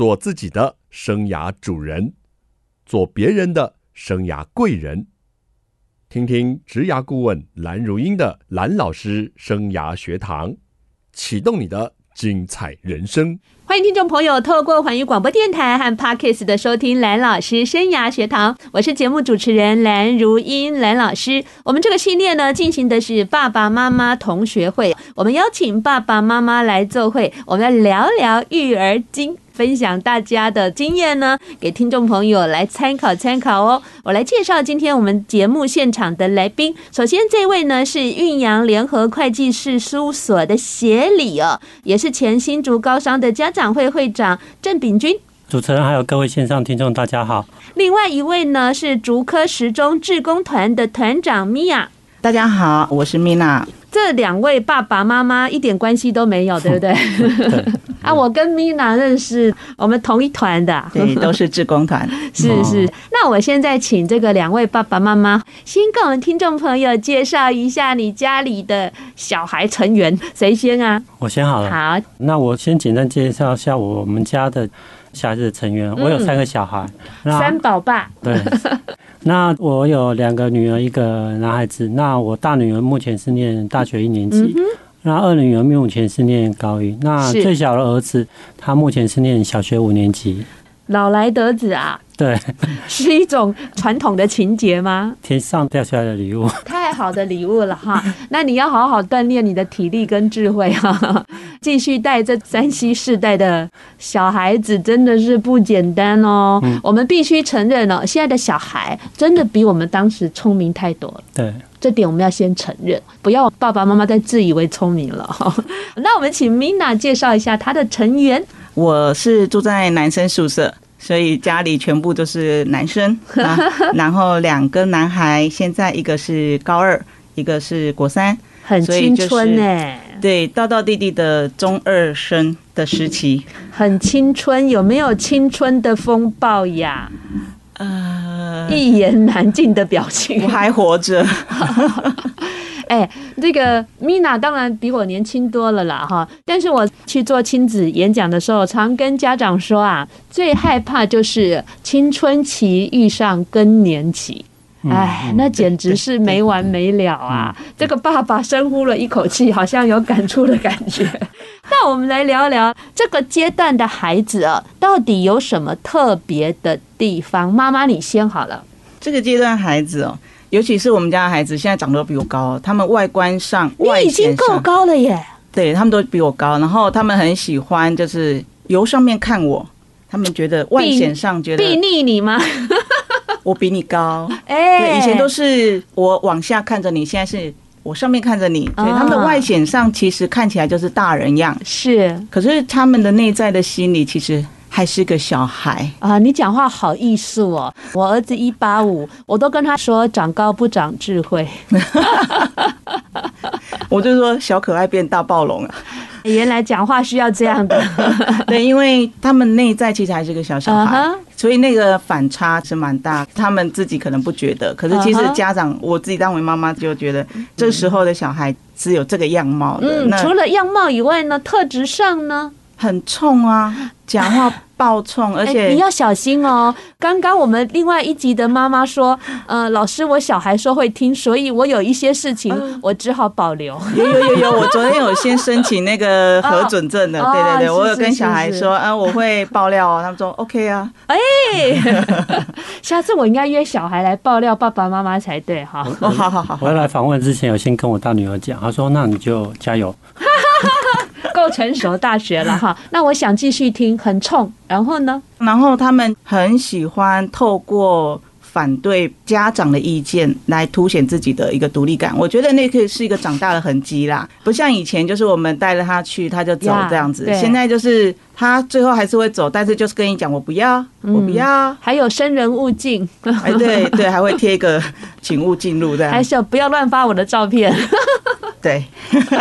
做自己的生涯主人，做别人的生涯贵人。听听职涯顾问蓝如英的蓝老师生涯学堂，启动你的精彩人生。欢迎听众朋友透过环宇广播电台和 Parkes 的收听蓝老师生涯学堂，我是节目主持人蓝如英蓝老师。我们这个系列呢，进行的是爸爸妈妈同学会，我们邀请爸爸妈妈来做会，我们来聊聊育儿经。分享大家的经验呢，给听众朋友来参考参考哦。我来介绍今天我们节目现场的来宾。首先，这位呢是运阳联合会计师事务所的协理哦，也是前新竹高商的家长会会长郑炳君。主持人还有各位线上听众，大家好。另外一位呢是竹科十中志工团的团长米娅。大家好，我是米娜。这两位爸爸妈妈一点关系都没有，对不对？对 啊，我跟米娜认识，我们同一团的，对，都是志工团。是是。那我现在请这个两位爸爸妈妈先跟我们听众朋友介绍一下你家里的小孩成员，谁先啊？我先好了。好，那我先简单介绍一下我们家的小孩子的成员。我有三个小孩，嗯、三宝爸。对。那我有两个女儿，一个男孩子。那我大女儿目前是念大学一年级，嗯、那二女儿目前是念高一。那最小的儿子，他目前是念小学五年级。老来得子啊！对，是一种传统的情节吗？天上掉下来的礼物，太好的礼物了哈！那你要好好锻炼你的体力跟智慧哈，继续带这山西世代的小孩子真的是不简单哦。嗯、我们必须承认哦，现在的小孩真的比我们当时聪明太多了。对，这点我们要先承认，不要爸爸妈妈再自以为聪明了哈。那我们请 Mina 介绍一下她的成员。我是住在男生宿舍。所以家里全部都是男生 啊，然后两个男孩，现在一个是高二，一个是国三，很青春哎，对，道道弟弟的中二生的时期，很青春，有没有青春的风暴呀？呃，一言难尽的表情，我还活着。哎，这个 Mina 当然比我年轻多了啦，哈！但是我去做亲子演讲的时候，常跟家长说啊，最害怕就是青春期遇上更年期，哎，那简直是没完没了啊！这个爸爸深呼了一口气，好像有感触的感觉。那我们来聊聊这个阶段的孩子啊，到底有什么特别的地方？妈妈，你先好了。这个阶段孩子哦。尤其是我们家的孩子，现在长得都比我高，他们外观上，外你已经够高了耶。对，他们都比我高，然后他们很喜欢就是由上面看我，他们觉得外显上觉得避睨你吗？我比你高，哎，对，以前都是我往下看着你，现在是我上面看着你，所以他们的外显上其实看起来就是大人样，是，可是他们的内在的心理其实。还是个小孩啊！你讲话好艺术哦。我儿子一八五，我都跟他说长高不长智慧。我就说小可爱变大暴龙啊！原来讲话需要这样的。对，因为他们内在其实还是个小小孩，所以那个反差是蛮大。他们自己可能不觉得，可是其实家长，我自己当为妈妈就觉得，这时候的小孩是有这个样貌的。嗯，除了样貌以外呢，特质上呢？很冲啊，讲话爆冲，而且、欸、你要小心哦。刚刚我们另外一集的妈妈说，呃，老师，我小孩说会听，所以我有一些事情我只好保留。有有有有，我昨天有先申请那个核准证的，对对对，我有跟小孩说，啊，我会爆料哦。他们说 OK 啊，哎，下次我应该约小孩来爆料爸爸妈妈才对哈。哦，好好好，我要来访问之前，有先跟我大女儿讲，她说那你就加油。够成熟，大学了哈。那我想继续听，很冲。然后呢？然后他们很喜欢透过反对家长的意见来凸显自己的一个独立感。我觉得那可以是一个长大的痕迹啦，不像以前就是我们带着他去，他就走这样子。现在就是他最后还是会走，但是就是跟你讲我不要，我不要。还有生人勿近，哎对对，还会贴一个请勿进入这样。还是不要乱发我的照片。对，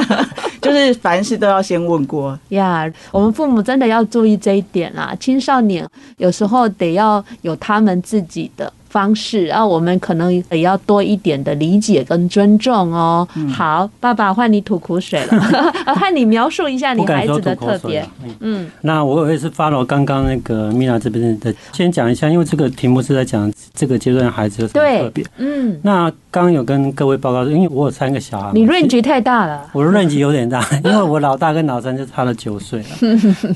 就是凡事都要先问过呀。Yeah, 我们父母真的要注意这一点啦。青少年有时候得要有他们自己的方式啊，我们可能也要多一点的理解跟尊重哦。嗯、好，爸爸换你吐苦水了，换你描述一下你孩子的特别。嗯，那我也是 follow 刚刚那个米娜这边的，先讲一下，因为这个题目是在讲这个阶段孩子有什么特别。嗯，那刚刚有跟各位报告说，因为我有三个小孩，你 range 太大了。我的 range 有点大，因为我老大跟老三就差了九岁了。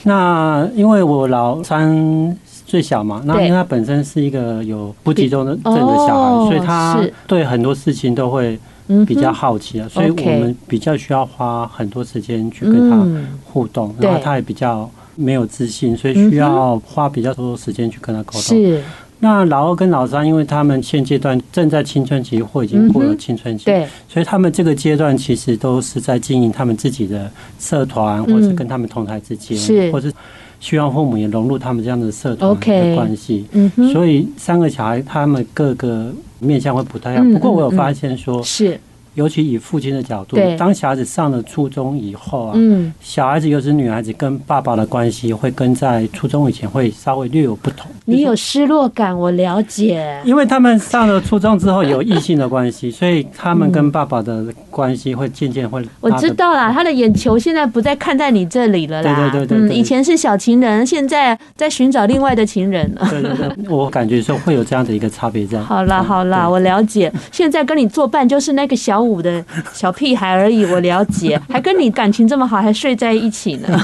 那因为我老三。最小嘛，那因为他本身是一个有不集中的症的小孩，哦、所以他对很多事情都会比较好奇啊，嗯、所以我们比较需要花很多时间去跟他互动，嗯、然后他也比较没有自信，所以需要花比较多时间去跟他沟通。是，那老二跟老三，因为他们现阶段正在青春期或已经过了青春期，对，所以他们这个阶段其实都是在经营他们自己的社团，或是跟他们同台之间，是，或是。希望父母也融入他们这样的社团的关系，嗯，所以三个小孩他们各个面向会不太一样。不过我有发现说，是。尤其以父亲的角度，当小孩子上了初中以后啊，小孩子又是女孩子，跟爸爸的关系会跟在初中以前会稍微略有不同。你有失落感，我了解。因为他们上了初中之后有异性的关系，所以他们跟爸爸的关系会渐渐会。我知道啦，他的眼球现在不再看在你这里了啦。对对对对，以前是小情人，现在在寻找另外的情人了。对对对，我感觉说会有这样的一个差别在。好啦好啦，我了解。现在跟你作伴就是那个小。五的小屁孩而已，我了解，还跟你感情这么好，还睡在一起呢。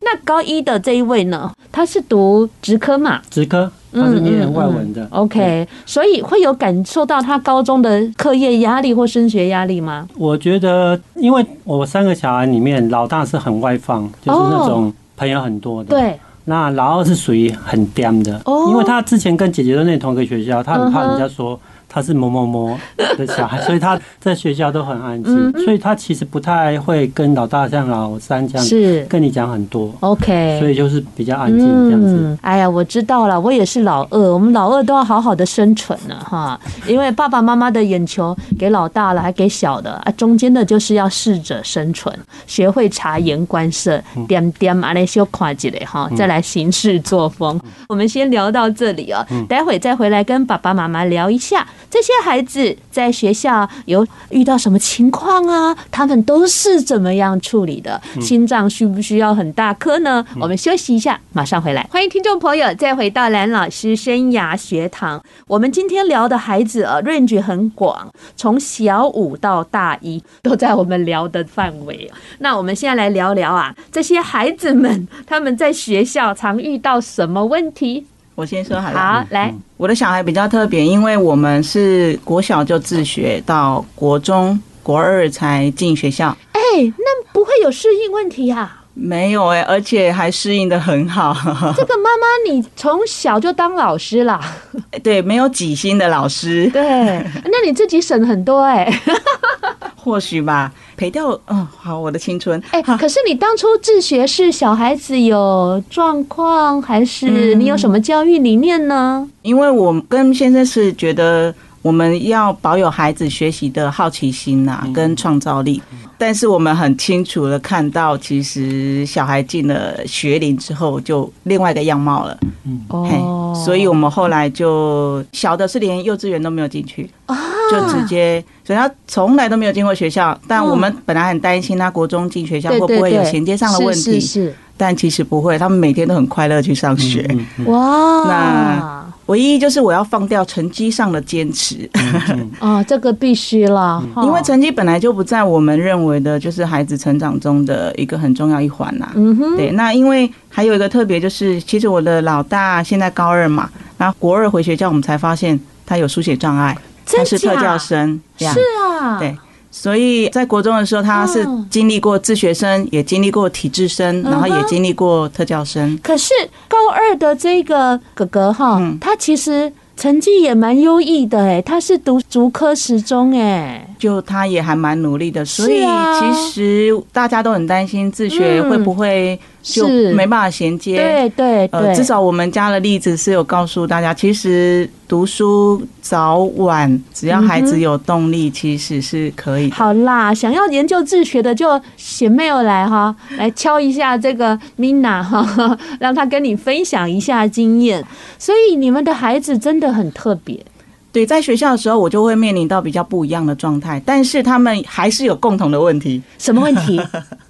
那高一的这一位呢？他是读职科嘛？职科，他是念外文的。嗯嗯嗯、OK，所以会有感受到他高中的课业压力或升学压力吗？我觉得，因为我三个小孩里面，老大是很外放，就是那种朋友很多的。哦、对，那老二是属于很嗲的，哦、因为他之前跟姐姐都念同一个学校，他很怕人家说。他是某某某的小孩，所以他在学校都很安静，所以他其实不太会跟老大像老三这样是跟你讲很多。OK，所以就是比较安静这样子。哎呀，我知道了，我也是老二，我们老二都要好好的生存了哈，因为爸爸妈妈的眼球给老大了，还给小的啊，中间的就是要适者生存，学会察言观色，点点啊那修跨几类哈，再来行事作风。我们先聊到这里啊，待会再回来跟爸爸妈妈聊一下。这些孩子在学校有遇到什么情况啊？他们都是怎么样处理的？心脏需不需要很大颗呢？我们休息一下，马上回来。欢迎听众朋友再回到蓝老师生涯学堂。我们今天聊的孩子啊，range 很广，从小五到大一都在我们聊的范围。那我们现在来聊聊啊，这些孩子们他们在学校常遇到什么问题？我先说好了。好，来，我的小孩比较特别，因为我们是国小就自学，到国中国二才进学校。哎，那不会有适应问题呀？没有哎，而且还适应的很好。这个妈妈，你从小就当老师啦？对，没有几星的老师。对，那你自己省很多哎。或许吧。赔掉，嗯，好，我的青春。哎、欸，可是你当初自学是小孩子有状况，还是你有什么教育理念呢？因为我跟先生是觉得我们要保有孩子学习的好奇心呐、啊，跟创造力。但是我们很清楚的看到，其实小孩进了学龄之后，就另外一个样貌了。嗯，哦，所以我们后来就小的是连幼稚园都没有进去。就直接，所以他从来都没有进过学校。但我们本来很担心他国中进学校会不会有衔接上的问题。但其实不会，他们每天都很快乐去上学。哇！那唯一就是我要放掉成绩上的坚持。啊，这个必须啦，因为成绩本来就不在我们认为的，就是孩子成长中的一个很重要一环呐。嗯哼。对，那因为还有一个特别，就是其实我的老大现在高二嘛，然后国二回学校，我们才发现他有书写障碍。他是特教生，是啊，对，所以在国中的时候，他是经历过自学生，也经历过体制生，然后也经历过特教生。可是高二的这个哥哥哈，他其实成绩也蛮优异的哎，他是读竹科十中哎，就他也还蛮努力的，所以其实大家都很担心自学会不会就没办法衔接。对对对，呃，至少我们家的例子是有告诉大家，其实读书早晚只要孩子有动力，其实是可以。好啦，想要研究自学的就写 mail 来哈，来敲一下这个 Mina 哈，让他跟你分享一下经验。所以你们的孩子真的很特别。对，在学校的时候，我就会面临到比较不一样的状态，但是他们还是有共同的问题。什么问题？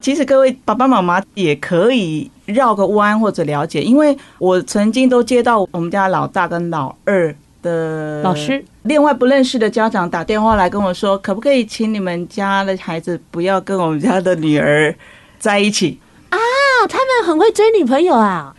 其实各位爸爸妈妈也可以绕个弯或者了解，因为我曾经都接到我们家老大跟老二的老师，另外不认识的家长打电话来跟我说，可不可以请你们家的孩子不要跟我们家的女儿在一起啊？他们很会追女朋友啊。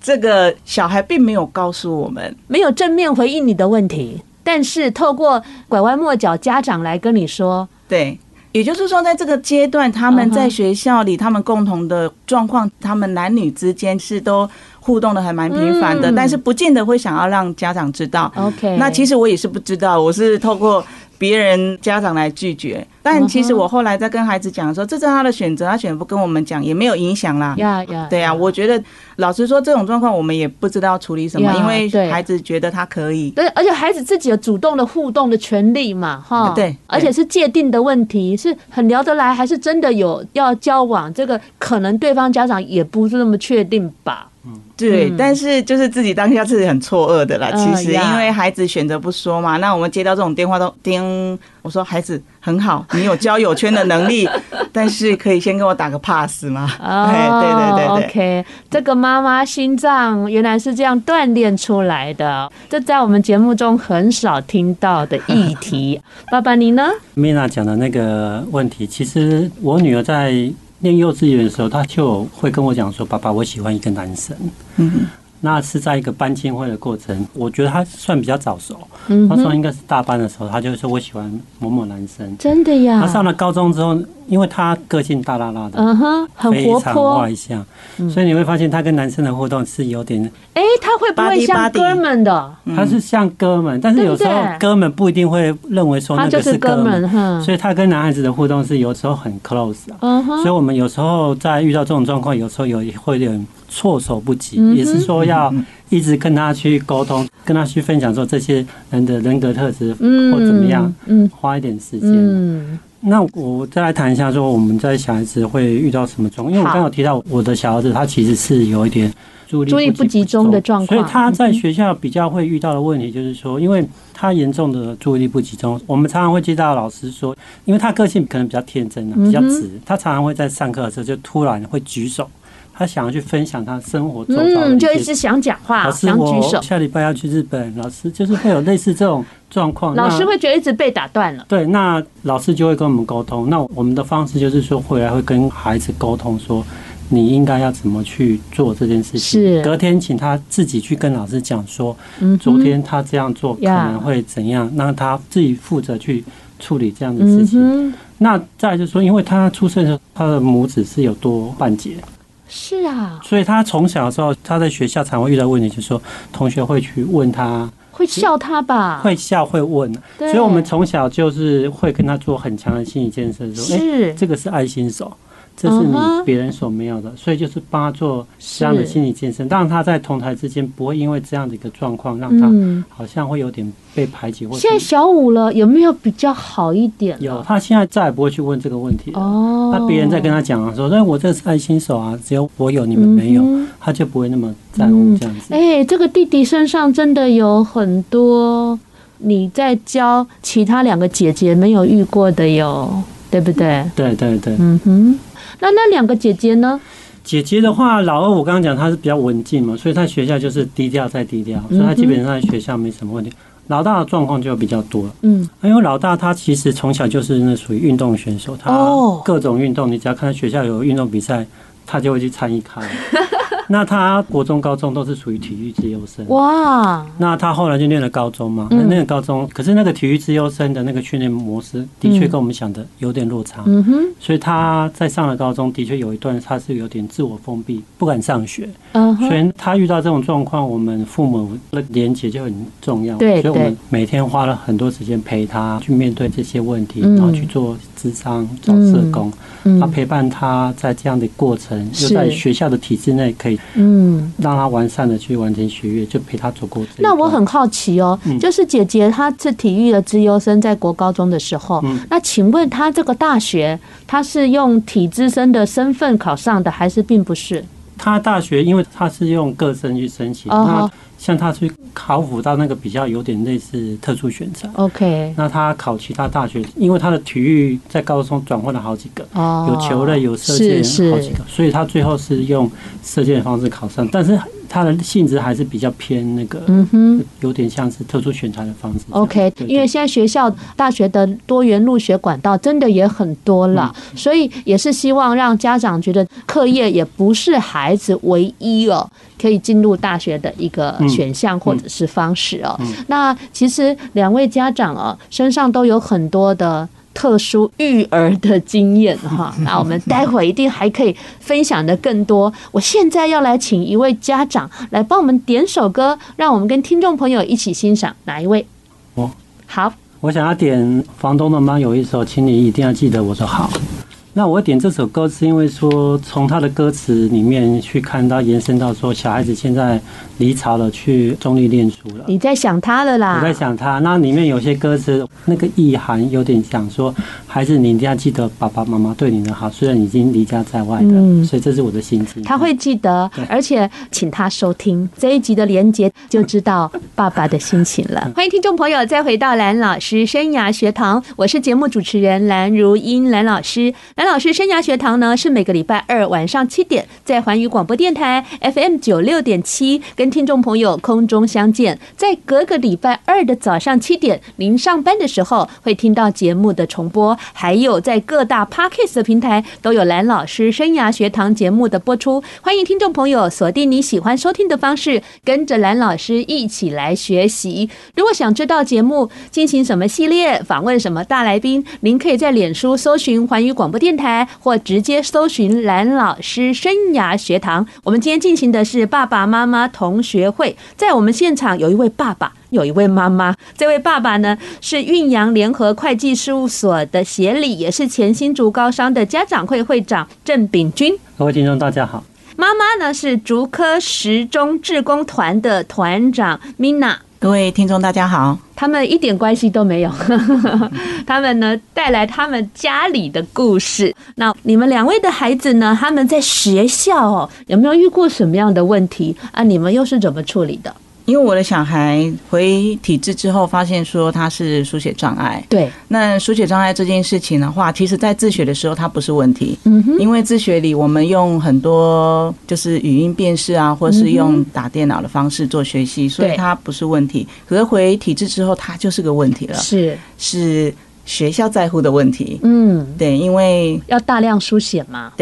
这个小孩并没有告诉我们，没有正面回应你的问题，但是透过拐弯抹角，家长来跟你说，对，也就是说，在这个阶段，他们在学校里，他们共同的状况，他们男女之间是都互动的还蛮频繁的，但是不见得会想要让家长知道。OK，那其实我也是不知道，我是透过。别人家长来拒绝，但其实我后来在跟孩子讲的时候，这是他的选择，他选择不跟我们讲也没有影响啦。呀呀，对呀，我觉得老实说，这种状况我们也不知道处理什么，因为孩子觉得他可以。对，而且孩子自己有主动的互动的权利嘛，哈。对，而且是界定的问题，是很聊得来，还是真的有要交往？这个可能对方家长也不是那么确定吧。嗯，对，但是就是自己当下自己很错愕的啦。其实因为孩子选择不说嘛，那我们接到这种电话都叮，我说孩子很好，你有交友圈的能力，但是可以先跟我打个 pass 吗？哦，对对对对，OK，这个妈妈心脏原来是这样锻炼出来的，这在我们节目中很少听到的议题。爸爸你呢？Mina 讲的那个问题，其实我女儿在。念幼稚园的时候，他就会跟我讲说：“爸爸，我喜欢一个男生。”嗯。那是在一个班亲会的过程，我觉得他算比较早熟。嗯，他说应该是大班的时候，他就说我喜欢某某男生。真的呀？他上了高中之后，因为他个性大剌剌的，嗯哼，很活泼外向，所以你会发现他跟男生的互动是有点……哎，他会不会像哥们的？他是像哥们，但是有时候哥们不一定会认为说那个是哥们，所以他跟男孩子的互动是有时候很 close 啊。嗯哼，所以我们有时候在遇到这种状况，有时候有会有点。措手不及，也是说要一直跟他去沟通，跟他去分享说这些人的人格特质或怎么样，嗯，花一点时间。那我再来谈一下，说我们在小孩子会遇到什么状况？因为我刚刚有提到我的小儿子，他其实是有一点注意力不集中的状况，所以他在学校比较会遇到的问题就是说，因为他严重的注意力不集中，我们常常会接到老师说，因为他个性可能比较天真啊，比较直，他常常会在上课的时候就突然会举手。他想要去分享他生活周遭的，嗯，就一直想讲话，想举手。下礼拜要去日本，老师就是会有类似这种状况。老师会觉得一直被打断了。对，那老师就会跟我们沟通。那我们的方式就是说，回来会跟孩子沟通，说你应该要怎么去做这件事情。是，隔天请他自己去跟老师讲说，昨天他这样做可能会怎样，让他自己负责去处理这样的事情。那再就是说，因为他出生的时候，他的拇指是有多半截。是啊，所以他从小的时候，他在学校常会遇到问题，就是说同学会去问他，会笑他吧？会笑会问，所以我们从小就是会跟他做很强的心理建设，说，哎，这个是爱心手。这是你别人所没有的，所以就是帮他做这样的心理建设，让他在同台之间不会因为这样的一个状况，让他好像会有点被排挤。或现在小五了，有没有比较好一点？有，他现在再也不会去问这个问题了。哦，那别人在跟他讲啊说：“那我这是爱心手啊，只有我有，你们没有。”他就不会那么在乎这样子。哎，这个弟弟身上真的有很多你在教其他两个姐姐没有遇过的哟，对不对？对对对，嗯哼。那那两个姐姐呢？姐姐的话，老二我刚刚讲她是比较文静嘛，所以她学校就是低调再低调，所以她基本上在学校没什么问题。老大的状况就比较多，嗯，因为老大他其实从小就是那属于运动选手，他各种运动，你只要看到学校有运动比赛，他就会去参与看。那他国中、高中都是属于体育资优生哇。那他后来就念了高中嘛，那念了高中，可是那个体育资优生的那个训练模式的确跟我们想的有点落差。嗯哼。所以他在上了高中，的确有一段他是有点自我封闭，不敢上学。嗯。所以他遇到这种状况，我们父母的连结就很重要。对。所以我们每天花了很多时间陪他去面对这些问题，然后去做咨咨商、找社工，他陪伴他在这样的过程，又在学校的体制内可以，嗯，让他完善的去完成学业，就陪他走过。那我很好奇哦，就是姐姐她是体育的资优生，在国高中的时候，那请问她这个大学，她是用体资生的身份考上的，还是并不是？她大学，因为她是用个生去申请，那像他去考辅到那个比较有点类似特殊选材。OK，那他考其他大学，因为他的体育在高中转换了好几个，有球类，有射箭，好几个，所以他最后是用射箭的方式考上，但是。它的性质还是比较偏那个，嗯哼，有点像是特殊选材的方式。OK，因为现在学校大学的多元入学管道真的也很多了，所以也是希望让家长觉得课业也不是孩子唯一哦可以进入大学的一个选项或者是方式哦。那其实两位家长哦身上都有很多的。特殊育儿的经验哈，那我们待会一定还可以分享的更多。我现在要来请一位家长来帮我们点首歌，让我们跟听众朋友一起欣赏。哪一位？哦好，我想要点房东的妈有一首，请你一定要记得我说好。那我点这首歌是因为说，从他的歌词里面去看到延伸到说，小孩子现在离巢了，去中立念书了。你在想他了啦？我在想他。那里面有些歌词，那个意涵有点想说，孩子你一定要记得爸爸妈妈对你的好，虽然已经离家在外的。嗯，所以这是我的心情。他会记得，而且请他收听这一集的连结，就知道爸爸的心情了。欢迎听众朋友再回到蓝老师生涯学堂，我是节目主持人蓝如英，蓝老师。蓝老师生涯学堂呢，是每个礼拜二晚上七点在环宇广播电台 FM 九六点七跟听众朋友空中相见。在隔个礼拜二的早上七点，您上班的时候会听到节目的重播，还有在各大 Podcast 平台都有蓝老师生涯学堂节目的播出。欢迎听众朋友锁定你喜欢收听的方式，跟着蓝老师一起来学习。如果想知道节目进行什么系列，访问什么大来宾，您可以在脸书搜寻环宇广播电台。或直接搜寻蓝老师生涯学堂。我们今天进行的是爸爸妈妈同学会，在我们现场有一位爸爸，有一位妈妈。这位爸爸呢是运阳联合会计事务所的协理，也是前新竹高商的家长会会长郑炳军。各位听众大家好。妈妈呢是竹科十中志工团的团长 Mina。各位听众，大家好。他们一点关系都没有，他们呢带来他们家里的故事。那你们两位的孩子呢？他们在学校哦，有没有遇过什么样的问题啊？你们又是怎么处理的？因为我的小孩回体制之后，发现说他是书写障碍。对，那书写障碍这件事情的话，其实在自学的时候它不是问题。嗯哼，因为自学里我们用很多就是语音辨识啊，或是用打电脑的方式做学习，所以它不是问题。可是回体制之后，它就是个问题了。是，是学校在乎的问题。嗯，对，因为要大量书写嘛。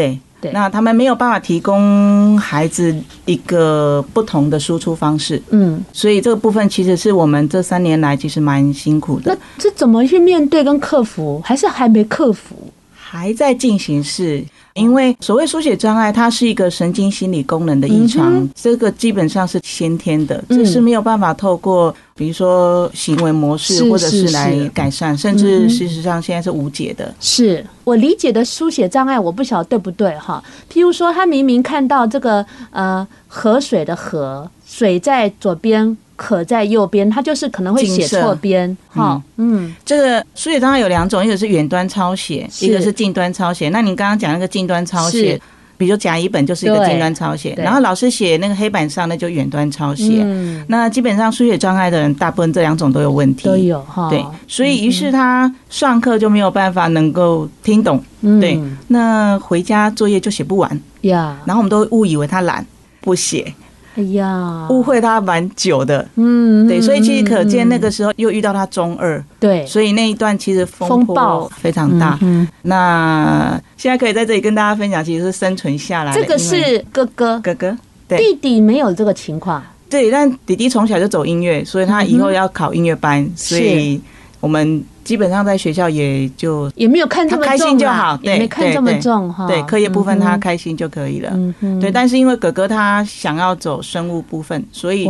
对。那他们没有办法提供孩子一个不同的输出方式，嗯，所以这个部分其实是我们这三年来其实蛮辛苦的。那这怎么去面对跟克服？还是还没克服？还在进行式。因为所谓书写障碍，它是一个神经心理功能的异常，这个基本上是先天的，这是没有办法透过比如说行为模式或者是来改善，甚至事实上现在是无解的。是我理解的书写障碍，我不晓得对不对哈？譬如说，他明明看到这个呃河水的河，水在左边。可在右边，他就是可能会写错边，哈，嗯，这个书写障碍有两种，一个是远端抄写，一个是近端抄写。那您刚刚讲那个近端抄写，比如甲乙本就是一个近端抄写，然后老师写那个黑板上那就远端抄写。那基本上书写障碍的人，大部分这两种都有问题，都有哈。对，所以于是他上课就没有办法能够听懂，对，那回家作业就写不完。呀。然后我们都误以为他懒不写。哎呀，误会他蛮久的，嗯，对，所以其实可见那个时候又遇到他中二，对，所以那一段其实风暴。非常大。嗯，那现在可以在这里跟大家分享，其实是生存下来。这个是哥哥，哥哥，对，弟弟没有这个情况，对，但弟弟从小就走音乐，所以他以后要考音乐班，所以我们基本上在学校也就也没有看这么重，他开心就好，对没看这么重哈。对，课业部分他开心就可以了。对，但是因为哥哥他想要走生物部分，所以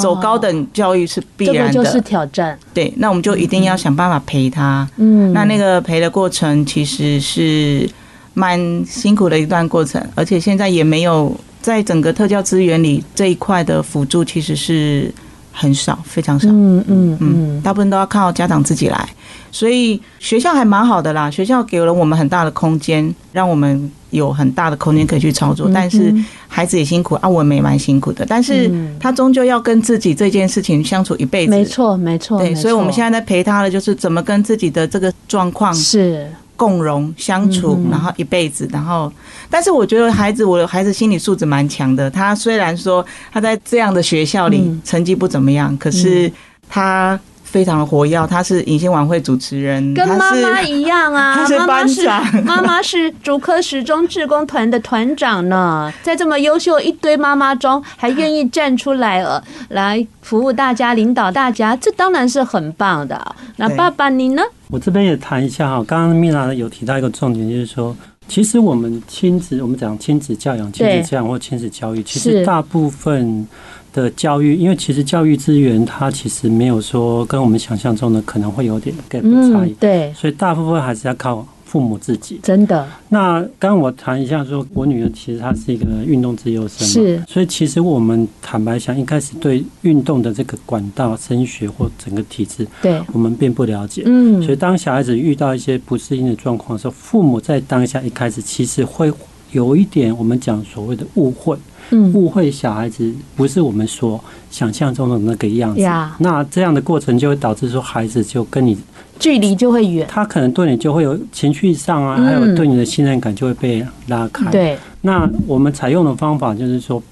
走高等教育是必然的，这个就是挑战。对，那我们就一定要想办法陪他。嗯。那那个陪的过程其实是蛮辛苦的一段过程，而且现在也没有在整个特教资源里这一块的辅助，其实是很少，非常少。嗯嗯嗯，大部分都要靠家长自己来。所以学校还蛮好的啦，学校给了我们很大的空间，让我们有很大的空间可以去操作。但是孩子也辛苦啊，我们也蛮辛苦的。但是他终究要跟自己这件事情相处一辈子。没错，没错。对，所以我们现在在陪他的就是怎么跟自己的这个状况是共融相处，然后一辈子。然后，但是我觉得孩子，我的孩子心理素质蛮强的。他虽然说他在这样的学校里成绩不怎么样，可是他。非常的活跃，他是迎新晚会主持人，跟妈妈一样啊。他是班长，妈妈是竹科十中志工团的团长呢。在这么优秀一堆妈妈中，还愿意站出来呃，来服务大家，领导大家，这当然是很棒的。那爸爸你呢？我这边也谈一下哈，刚刚米娜有提到一个重点，就是说，其实我们亲子，我们讲亲子教养、亲子教养或亲子教育，其实大部分。的教育，因为其实教育资源它其实没有说跟我们想象中的可能会有点 gap 差异，嗯，对，所以大部分还是要靠父母自己。真的。那刚刚我谈一下，说我女儿其实她是一个运动自由生嘛，是，所以其实我们坦白讲，一开始对运动的这个管道、升学或整个体制，对，我们并不了解。嗯，所以当小孩子遇到一些不适应的状况的时候，父母在当下一开始其实会有一点我们讲所谓的误会。嗯，误会小孩子不是我们所想象中的那个样子。那这样的过程就会导致说，孩子就跟你距离就会远，他可能对你就会有情绪上啊，还有对你的信任感就会被拉开。对，那我们采用的方法就是说，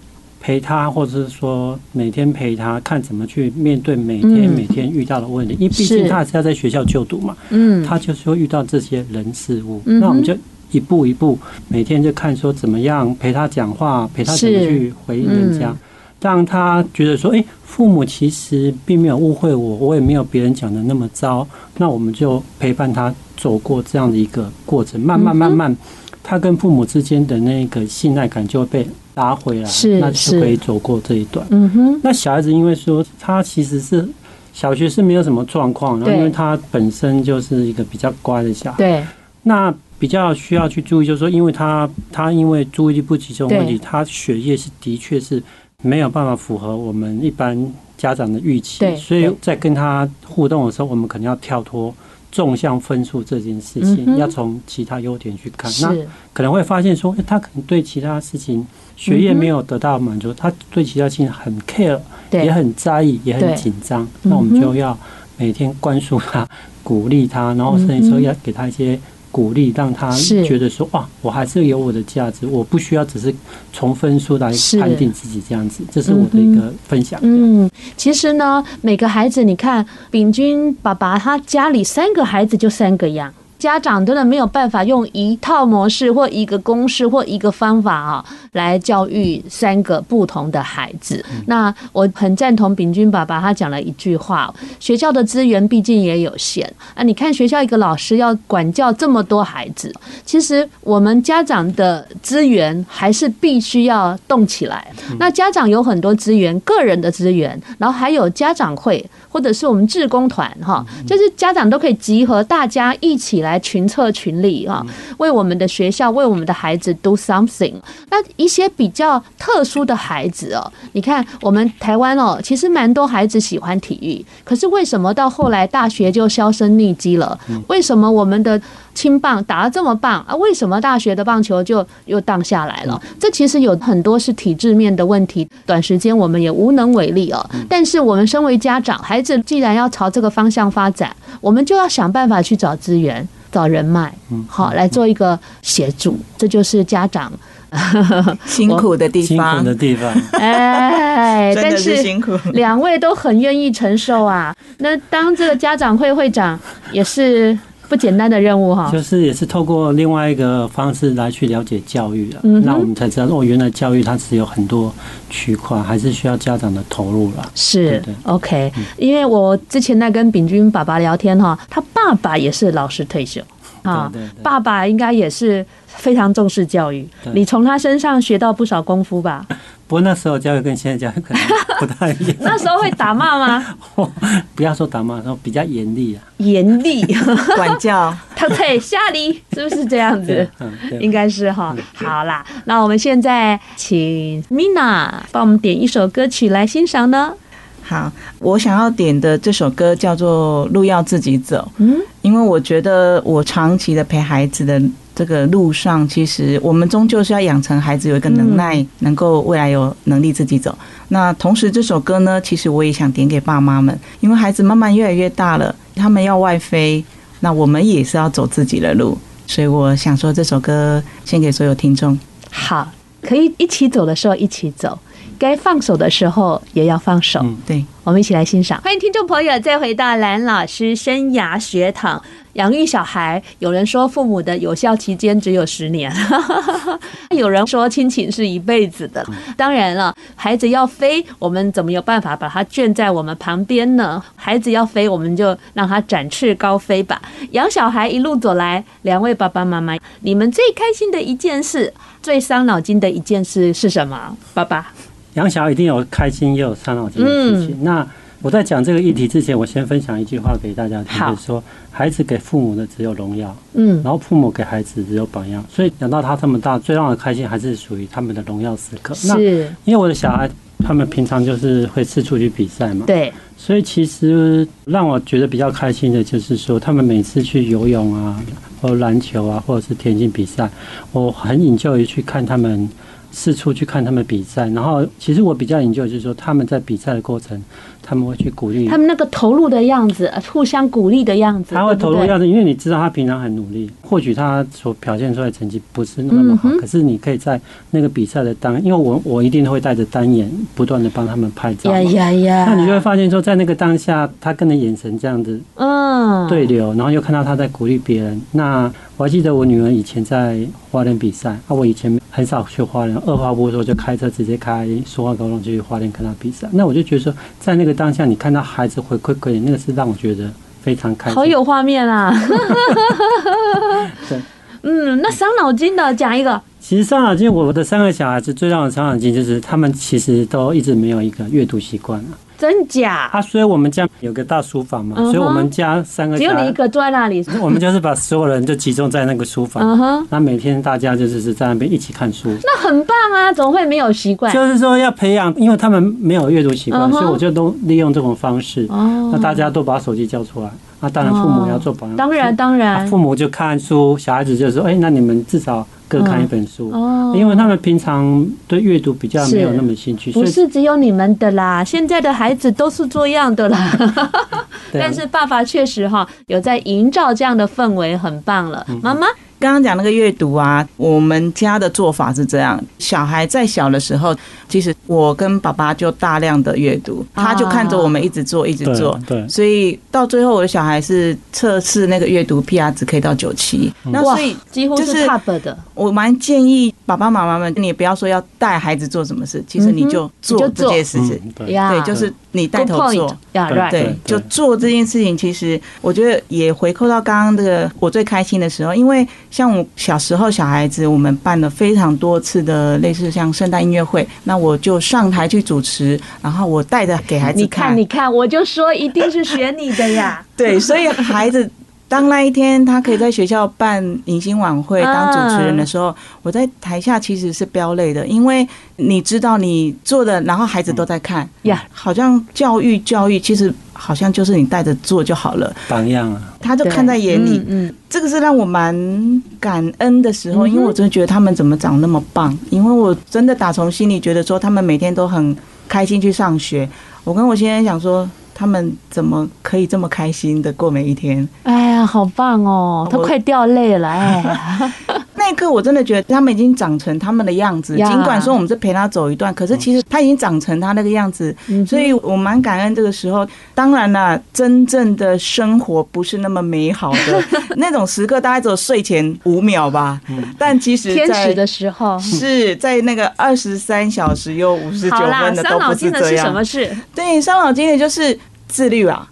陪他，或者是说每天陪他，看怎么去面对每天每天遇到的问题。因为毕竟他还是要在学校就读嘛，嗯，他就是会遇到这些人事物。那我们就。一步一步，每天就看说怎么样陪他讲话，陪他怎么去回应人家，让他觉得说，哎，父母其实并没有误会我，我也没有别人讲的那么糟。那我们就陪伴他走过这样的一个过程，慢慢慢慢，他跟父母之间的那个信赖感就会被拉回来，是，那就可以走过这一段。嗯哼。那小孩子因为说他其实是小学是没有什么状况，然后因为他本身就是一个比较乖的小孩，对，那。比较需要去注意，就是说，因为他他因为注意力不集中问题，他学业是的确是没有办法符合我们一般家长的预期，所以在跟他互动的时候，我们可能要跳脱纵向分数这件事情，要从其他优点去看。那可能会发现说，他可能对其他事情学业没有得到满足，他对其他事情很 care，也很在意，也很紧张。那我们就要每天灌输他，鼓励他，然后甚至说要给他一些。鼓励让他觉得说哇，我还是有我的价值，我不需要只是从分数来判定自己这样子，这是我的一个分享。嗯，其实呢，每个孩子，你看，秉君爸爸他家里三个孩子就三个样。家长真的没有办法用一套模式或一个公式或一个方法啊来教育三个不同的孩子。那我很赞同秉均爸爸他讲了一句话：学校的资源毕竟也有限啊。你看学校一个老师要管教这么多孩子，其实我们家长的资源还是必须要动起来。那家长有很多资源，个人的资源，然后还有家长会。或者是我们志工团哈，就是家长都可以集合大家一起来群策群力啊，为我们的学校为我们的孩子 do something。那一些比较特殊的孩子哦，你看我们台湾哦，其实蛮多孩子喜欢体育，可是为什么到后来大学就销声匿迹了？为什么我们的青棒打得这么棒啊？为什么大学的棒球就又荡下来了？这其实有很多是体制面的问题，短时间我们也无能为力哦。但是我们身为家长，孩子既然要朝这个方向发展，我们就要想办法去找资源、找人脉，好来做一个协助。这就是家长 辛苦的地方。辛苦的地方，哎，但是两位都很愿意承受啊。那当这个家长会会长，也是不简单的任务哈。就是也是透过另外一个方式来去了解教育了，嗯、那我们才知道哦，原来教育它是有很多区块，还是需要家长的投入了。是，OK，因为我之前在跟炳君爸爸聊天哈，他爸爸也是老师退休。啊，爸爸应该也是非常重视教育，你从他身上学到不少功夫吧？不过那时候教育跟现在教育可能不太一样。那时候会打骂吗？不要说打骂，说比较严厉啊。严厉 管教，他退下里是不是这样子？应该是哈。好啦，那我们现在请 Mina 帮我们点一首歌曲来欣赏呢。好，我想要点的这首歌叫做《路要自己走》。嗯，因为我觉得我长期的陪孩子的这个路上，其实我们终究是要养成孩子有一个能耐，能够未来有能力自己走。那同时，这首歌呢，其实我也想点给爸妈们，因为孩子慢慢越来越大了，他们要外飞，那我们也是要走自己的路，所以我想说这首歌献给所有听众。好，可以一起走的时候一起走。该放手的时候也要放手。嗯，对，我们一起来欣赏。欢迎听众朋友再回到蓝老师生涯学堂。养育小孩，有人说父母的有效期间只有十年，有人说亲情是一辈子的。当然了，孩子要飞，我们怎么有办法把他圈在我们旁边呢？孩子要飞，我们就让他展翅高飞吧。养小孩一路走来，两位爸爸妈妈，你们最开心的一件事，最伤脑筋的一件事是什么？爸爸。养小孩一定有开心，也有伤脑筋的事情。那我在讲这个议题之前，我先分享一句话给大家听，就是说，孩子给父母的只有荣耀，嗯，然后父母给孩子只有榜样。所以养到他这么大，最让我开心还是属于他们的荣耀时刻。那因为我的小孩，他们平常就是会四处去比赛嘛，对，所以其实让我觉得比较开心的就是说，他们每次去游泳啊，或篮球啊，或者是田径比赛，我很 enjoy 去看他们。四处去看他们比赛，然后其实我比较研究就是说，他们在比赛的过程，他们会去鼓励，他们那个投入的样子，互相鼓励的样子。他会投入的样子，因为你知道他平常很努力，或许他所表现出来的成绩不是那么好，可是你可以在那个比赛的当，因为我我一定会带着单眼，不断的帮他们拍照。呀呀呀！那你就会发现说，在那个当下，他跟的眼神这样子，嗯，对流，然后又看到他在鼓励别人。那我还记得我女儿以前在花莲比赛，啊，我以前很少去花莲，二话不说就开车直接开苏花高中就去花莲看他比赛。那我就觉得说，在那个当下，你看到孩子回馈给你，那个是让我觉得非常开心。好有画面啊！对，嗯，那伤脑筋的讲一个。其实伤脑筋，我的三个小孩子最让我伤脑筋就是他们其实都一直没有一个阅读习惯啊。真假啊！所以我们家有个大书房嘛，所以我们家三个只有你一个坐在那里。我们就是把所有人就集中在那个书房，嗯哼。那每天大家就是是在那边一起看书，那很棒啊！怎么会没有习惯？就是说要培养，因为他们没有阅读习惯，所以我就都利用这种方式。哦。那大家都把手机交出来，那当然父母要做榜样。当然当然。父母就看书，小孩子就说：“哎，那你们至少。”各看一本书哦，因为他们平常对阅读比较没有那么兴趣，不是只有你们的啦，现在的孩子都是这样的啦。但是爸爸确实哈有在营造这样的氛围，很棒了。妈妈。刚刚讲那个阅读啊，我们家的做法是这样：小孩在小的时候，其实我跟爸爸就大量的阅读，他就看着我们一直做，一直做。对，所以到最后我的小孩是测试那个阅读 PR 值可以到九七。那所以几乎是 top 的。我蛮建议爸爸妈妈们，你也不要说要带孩子做什么事，其实你就做这件事情。对，就是你带头做。对，就做这件事情。其实我觉得也回扣到刚刚这个我最开心的时候，因为。像我小时候，小孩子我们办了非常多次的类似像圣诞音乐会，那我就上台去主持，然后我带着给孩子看。你看，你看，我就说一定是选你的呀。对，所以孩子当那一天他可以在学校办迎新晚会当主持人的时候，我在台下其实是飙泪的，因为你知道你做的，然后孩子都在看呀，好像教育教育其实。好像就是你带着做就好了，榜样啊，他就看在眼里。嗯，这个是让我蛮感恩的时候，因为我真的觉得他们怎么长那么棒，因为我真的打从心里觉得说他们每天都很开心去上学。我跟我先生讲说，他们怎么可以这么开心的过每一天？哎呀，好棒哦，他快掉泪了哎。那 那一刻我真的觉得他们已经长成他们的样子。尽管说我们是陪他走一段，可是其实他已经长成他那个样子。所以我蛮感恩这个时候。当然了，真正的生活不是那么美好的 那种时刻，大概只有睡前五秒吧。但其实天使的时候是在那个二十三小时又五十九分的都不是这样。伤脑筋的是什么事？对，伤脑筋的就是自律啊。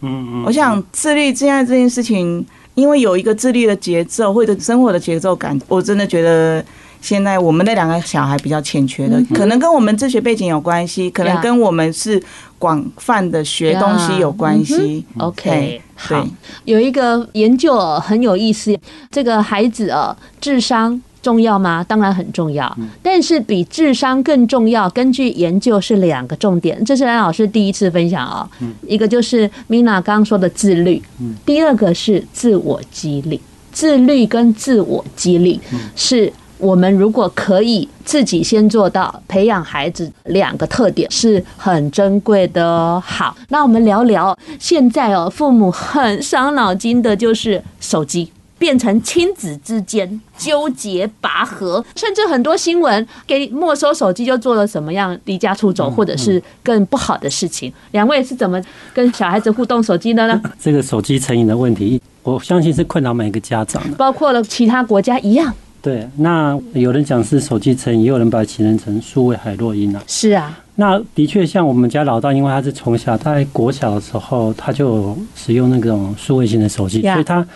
嗯嗯，我想自律现在这件事情，因为有一个自律的节奏或者生活的节奏感，我真的觉得现在我们那两个小孩比较欠缺的，可能跟我们自学背景有关系，可能跟我们是广泛的学东西有关系。OK，好，有一个研究很有意思，这个孩子啊，智商。重要吗？当然很重要，但是比智商更重要。根据研究是两个重点，这是蓝老师第一次分享啊。一个就是 Mina 刚刚说的自律，第二个是自我激励。自律跟自我激励是我们如果可以自己先做到，培养孩子两个特点是很珍贵的。好，那我们聊聊现在哦，父母很伤脑筋的就是手机。变成亲子之间纠结拔河，甚至很多新闻给没收手机就做了什么样离家出走，或者是更不好的事情。两位是怎么跟小孩子互动手机的呢？这个手机成瘾的问题，我相信是困扰每个家长的，包括了其他国家一样。对，那有人讲是手机成瘾，也有人把它形容成数位海洛因啊。是啊，那的确像我们家老大，因为他是从小在国小的时候他就使用那种数位型的手机，所以他。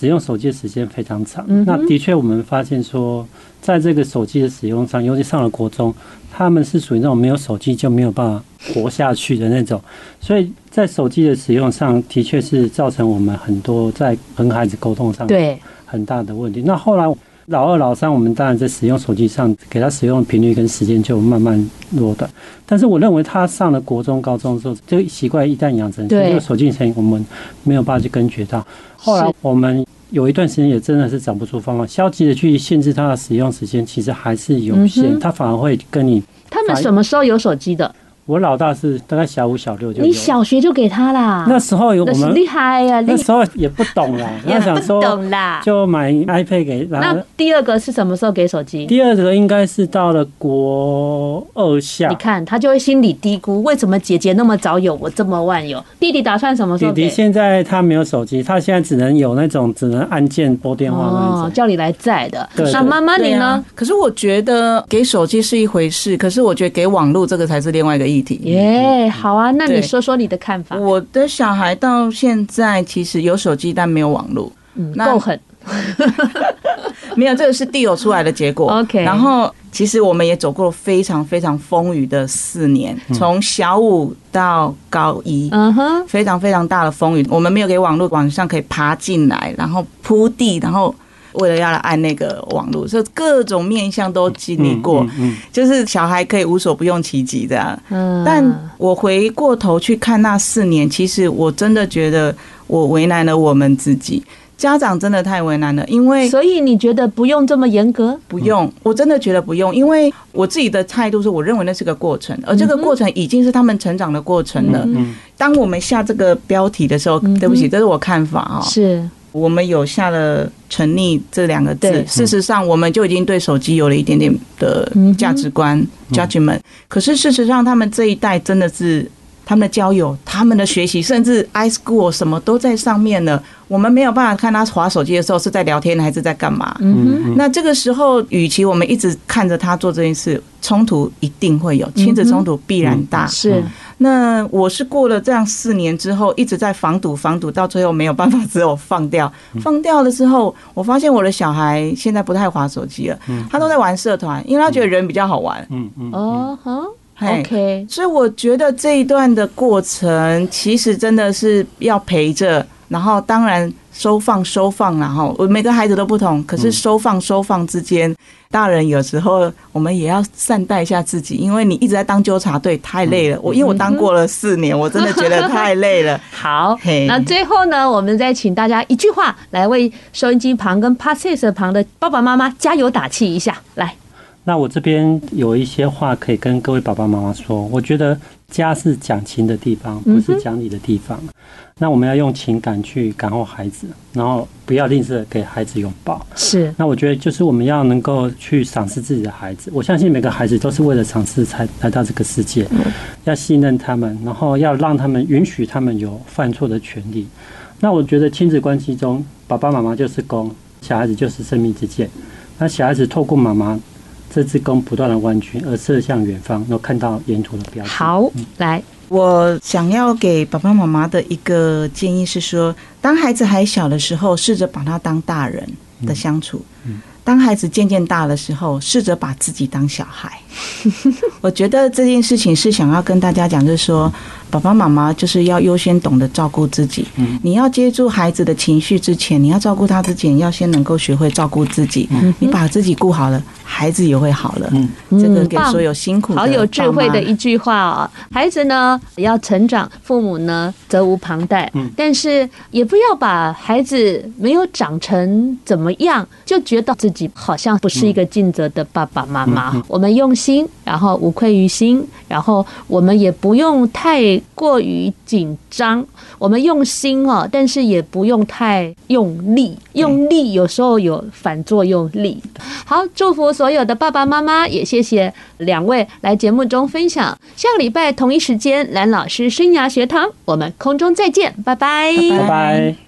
使用手机的时间非常长，那的确我们发现说，在这个手机的使用上，尤其上了国中，他们是属于那种没有手机就没有办法活下去的那种，所以在手机的使用上的确是造成我们很多在跟孩子沟通上对很大的问题。那后来。老二、老三，我们当然在使用手机上，给他使用的频率跟时间就慢慢落短。但是我认为他上了国中、高中之后，这个习惯一旦养成，这个手机成瘾我们没有办法去根绝到。后来我们有一段时间也真的是找不出方法，消极的去限制他的使用时间，其实还是有限，他反而会跟你。他们什么时候有手机的？我老大是大概小五小六就，你小学就给他啦？那时候有我们厉害呀！那时候也不懂啦，也不懂啦，就买 iPad 给他。那第二个是什么时候给手机？第二个应该是到了国二下。你看他就会心里嘀咕：为什么姐姐那么早有，我这么晚有？弟弟打算什么时候？弟弟现在他没有手机，他现在只能有那种只能按键拨电话那种，叫你来载的。那妈妈你呢？可是我觉得给手机是一回事，可是我觉得给网络这个才是另外一个议题。耶。哎，好啊，那你说说你的看法。我的小孩到现在其实有手机，但没有网络，嗯，够狠。没有，这个是地友出来的结果。OK，然后其实我们也走过了非常非常风雨的四年，从小五到高一，嗯哼，非常非常大的风雨。我们没有给网络，网上可以爬进来，然后铺地，然后。为了要来按那个网络，所以各种面向都经历过，就是小孩可以无所不用其极这样。嗯，但我回过头去看那四年，其实我真的觉得我为难了我们自己，家长真的太为难了。因为所以你觉得不用这么严格？不用，我真的觉得不用，因为我自己的态度是我认为那是个过程，而这个过程已经是他们成长的过程了。当我们下这个标题的时候，对不起，这是我看法啊，是。我们有下了“沉溺”这两个字，事实上，我们就已经对手机有了一点点的价值观 judgment。可是事实上，他们这一代真的是他们的交友、他们的学习，甚至 iSchool 什么都在上面了。我们没有办法看他划手机的时候是在聊天还是在干嘛。那这个时候，与其我们一直看着他做这件事，冲突一定会有，亲子冲突必然大。是。那我是过了这样四年之后，一直在防堵防堵，到最后没有办法，只有放掉。放掉了之后，我发现我的小孩现在不太划手机了，他都在玩社团，因为他觉得人比较好玩。嗯嗯。哦，好，OK。所以我觉得这一段的过程，其实真的是要陪着，然后当然收放收放，然后我每个孩子都不同，可是收放收放之间。大人有时候我们也要善待一下自己，因为你一直在当纠察队，太累了。我因为我当过了四年，我真的觉得太累了。好，那最后呢，我们再请大家一句话来为收音机旁跟 passase 旁的爸爸妈妈加油打气一下。来，那我这边有一些话可以跟各位爸爸妈妈说。我觉得家是讲情的地方，不是讲理的地方。那我们要用情感去感化孩子，然后不要吝啬给孩子拥抱。是。那我觉得就是我们要能够去赏识自己的孩子。我相信每个孩子都是为了赏识才来到这个世界，要信任他们，然后要让他们允许他们有犯错的权利。那我觉得亲子关系中，爸爸妈妈就是弓，小孩子就是生命之剑。那小孩子透过妈妈这支弓不断的弯曲，而射向远方，然后看到沿途的标记。好，来。我想要给爸爸妈妈的一个建议是说，当孩子还小的时候，试着把他当大人的相处；当孩子渐渐大的时候，试着把自己当小孩。我觉得这件事情是想要跟大家讲，就是说。爸爸妈妈就是要优先懂得照顾自己。你要接住孩子的情绪之前，你要照顾他之前，要先能够学会照顾自己。你把自己顾好了，孩子也会好了。这个给所有辛苦的、好有智慧的一句话哦。孩子呢要成长，父母呢责无旁贷。嗯但是也不要把孩子没有长成怎么样，就觉得自己好像不是一个尽责的爸爸妈妈。我们用心，然后无愧于心，然后我们也不用太。过于紧张，我们用心哦，但是也不用太用力，用力有时候有反作用力。好，祝福所有的爸爸妈妈，也谢谢两位来节目中分享。下个礼拜同一时间，蓝老师生涯学堂，我们空中再见，拜拜，拜拜。